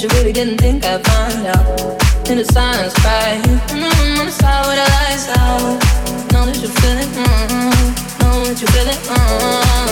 that you really didn't think I'd find out. In the silence, cry. Mm-hmm, mm-hmm I'm sorry when the lights out. Know that you feel it. Mm-hmm, know that you feel it. Mm-hmm.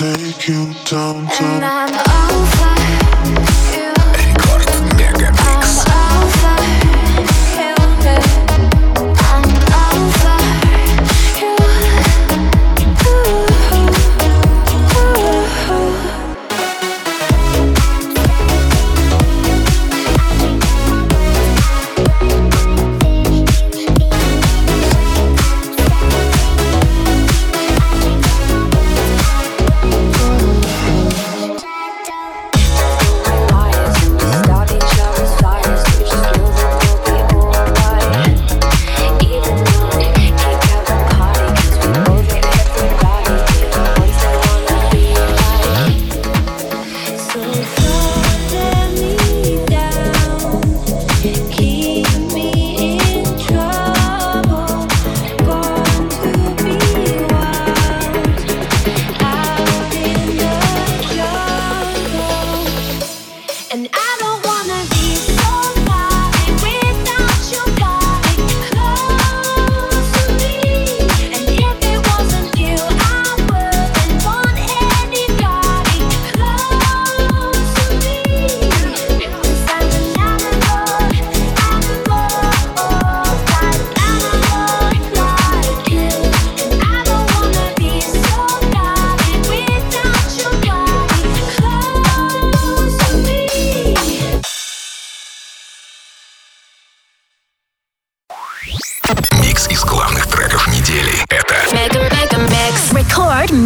Take you downtown.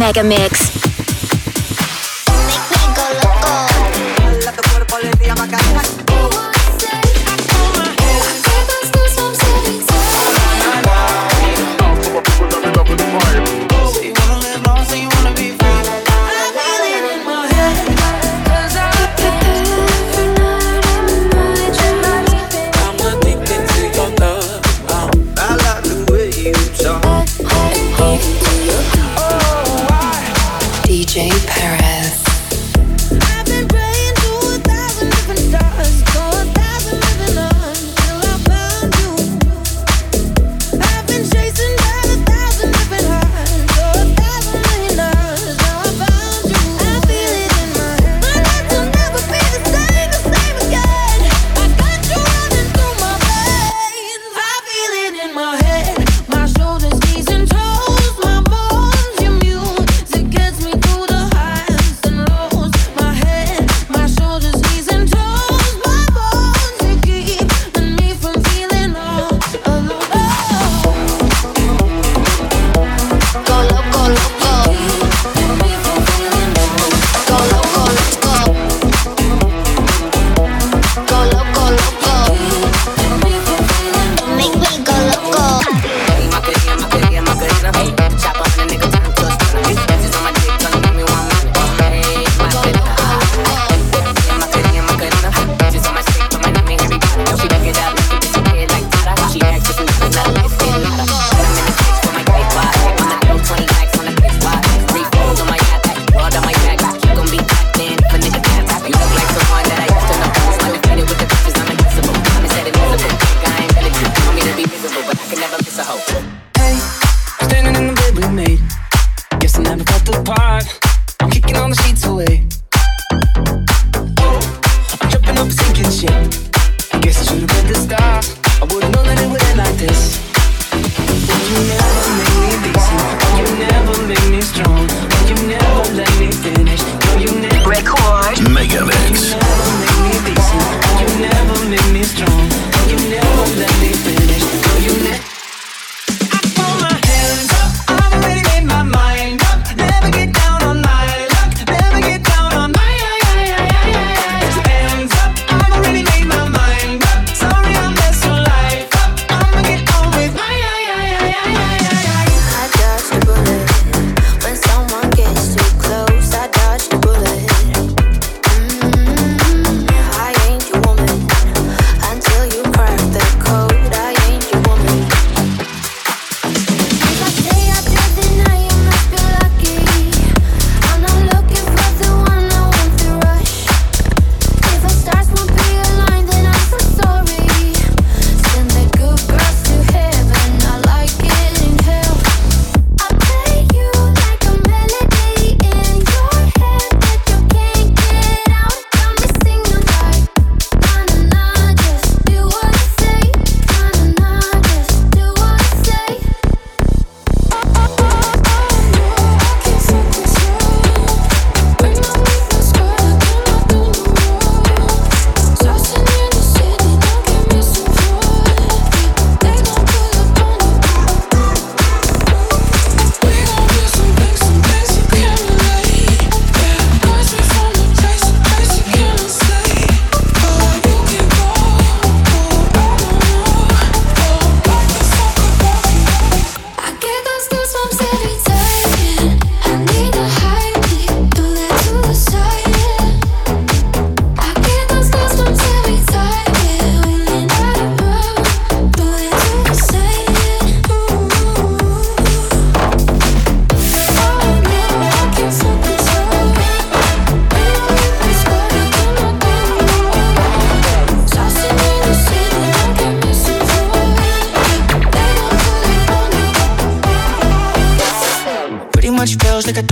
Mega Mix.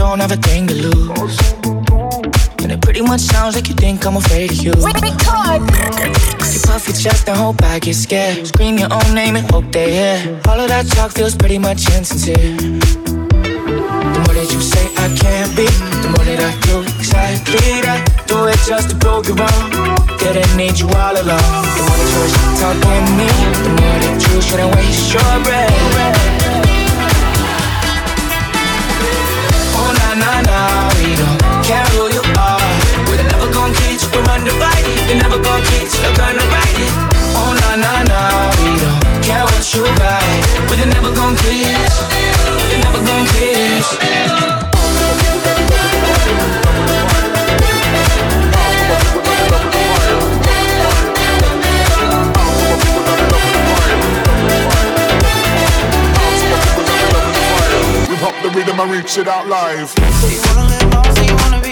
don't have a thing to lose. And it pretty much sounds like you think I'm afraid of you. You puff your chest and hope I get scared. Scream your own name and hope they hear. All of that talk feels pretty much insincere. The more that you say I can't be, the more that I do exactly that. Do it just to prove you wrong. Didn't need you all along. The more that you're talking me, the more that you shouldn't waste your breath. nah, nah. We don't care who you are. We're never gonna teach, we're undivided. You're never gonna teach, they're gonna write it. Oh, nah, nah, nah. We don't care what you write. We're never gonna teach, we're never gonna teach. rhythm and reach it out live. So you wanna live so you wanna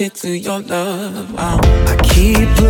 addicted to your love. Um, I keep.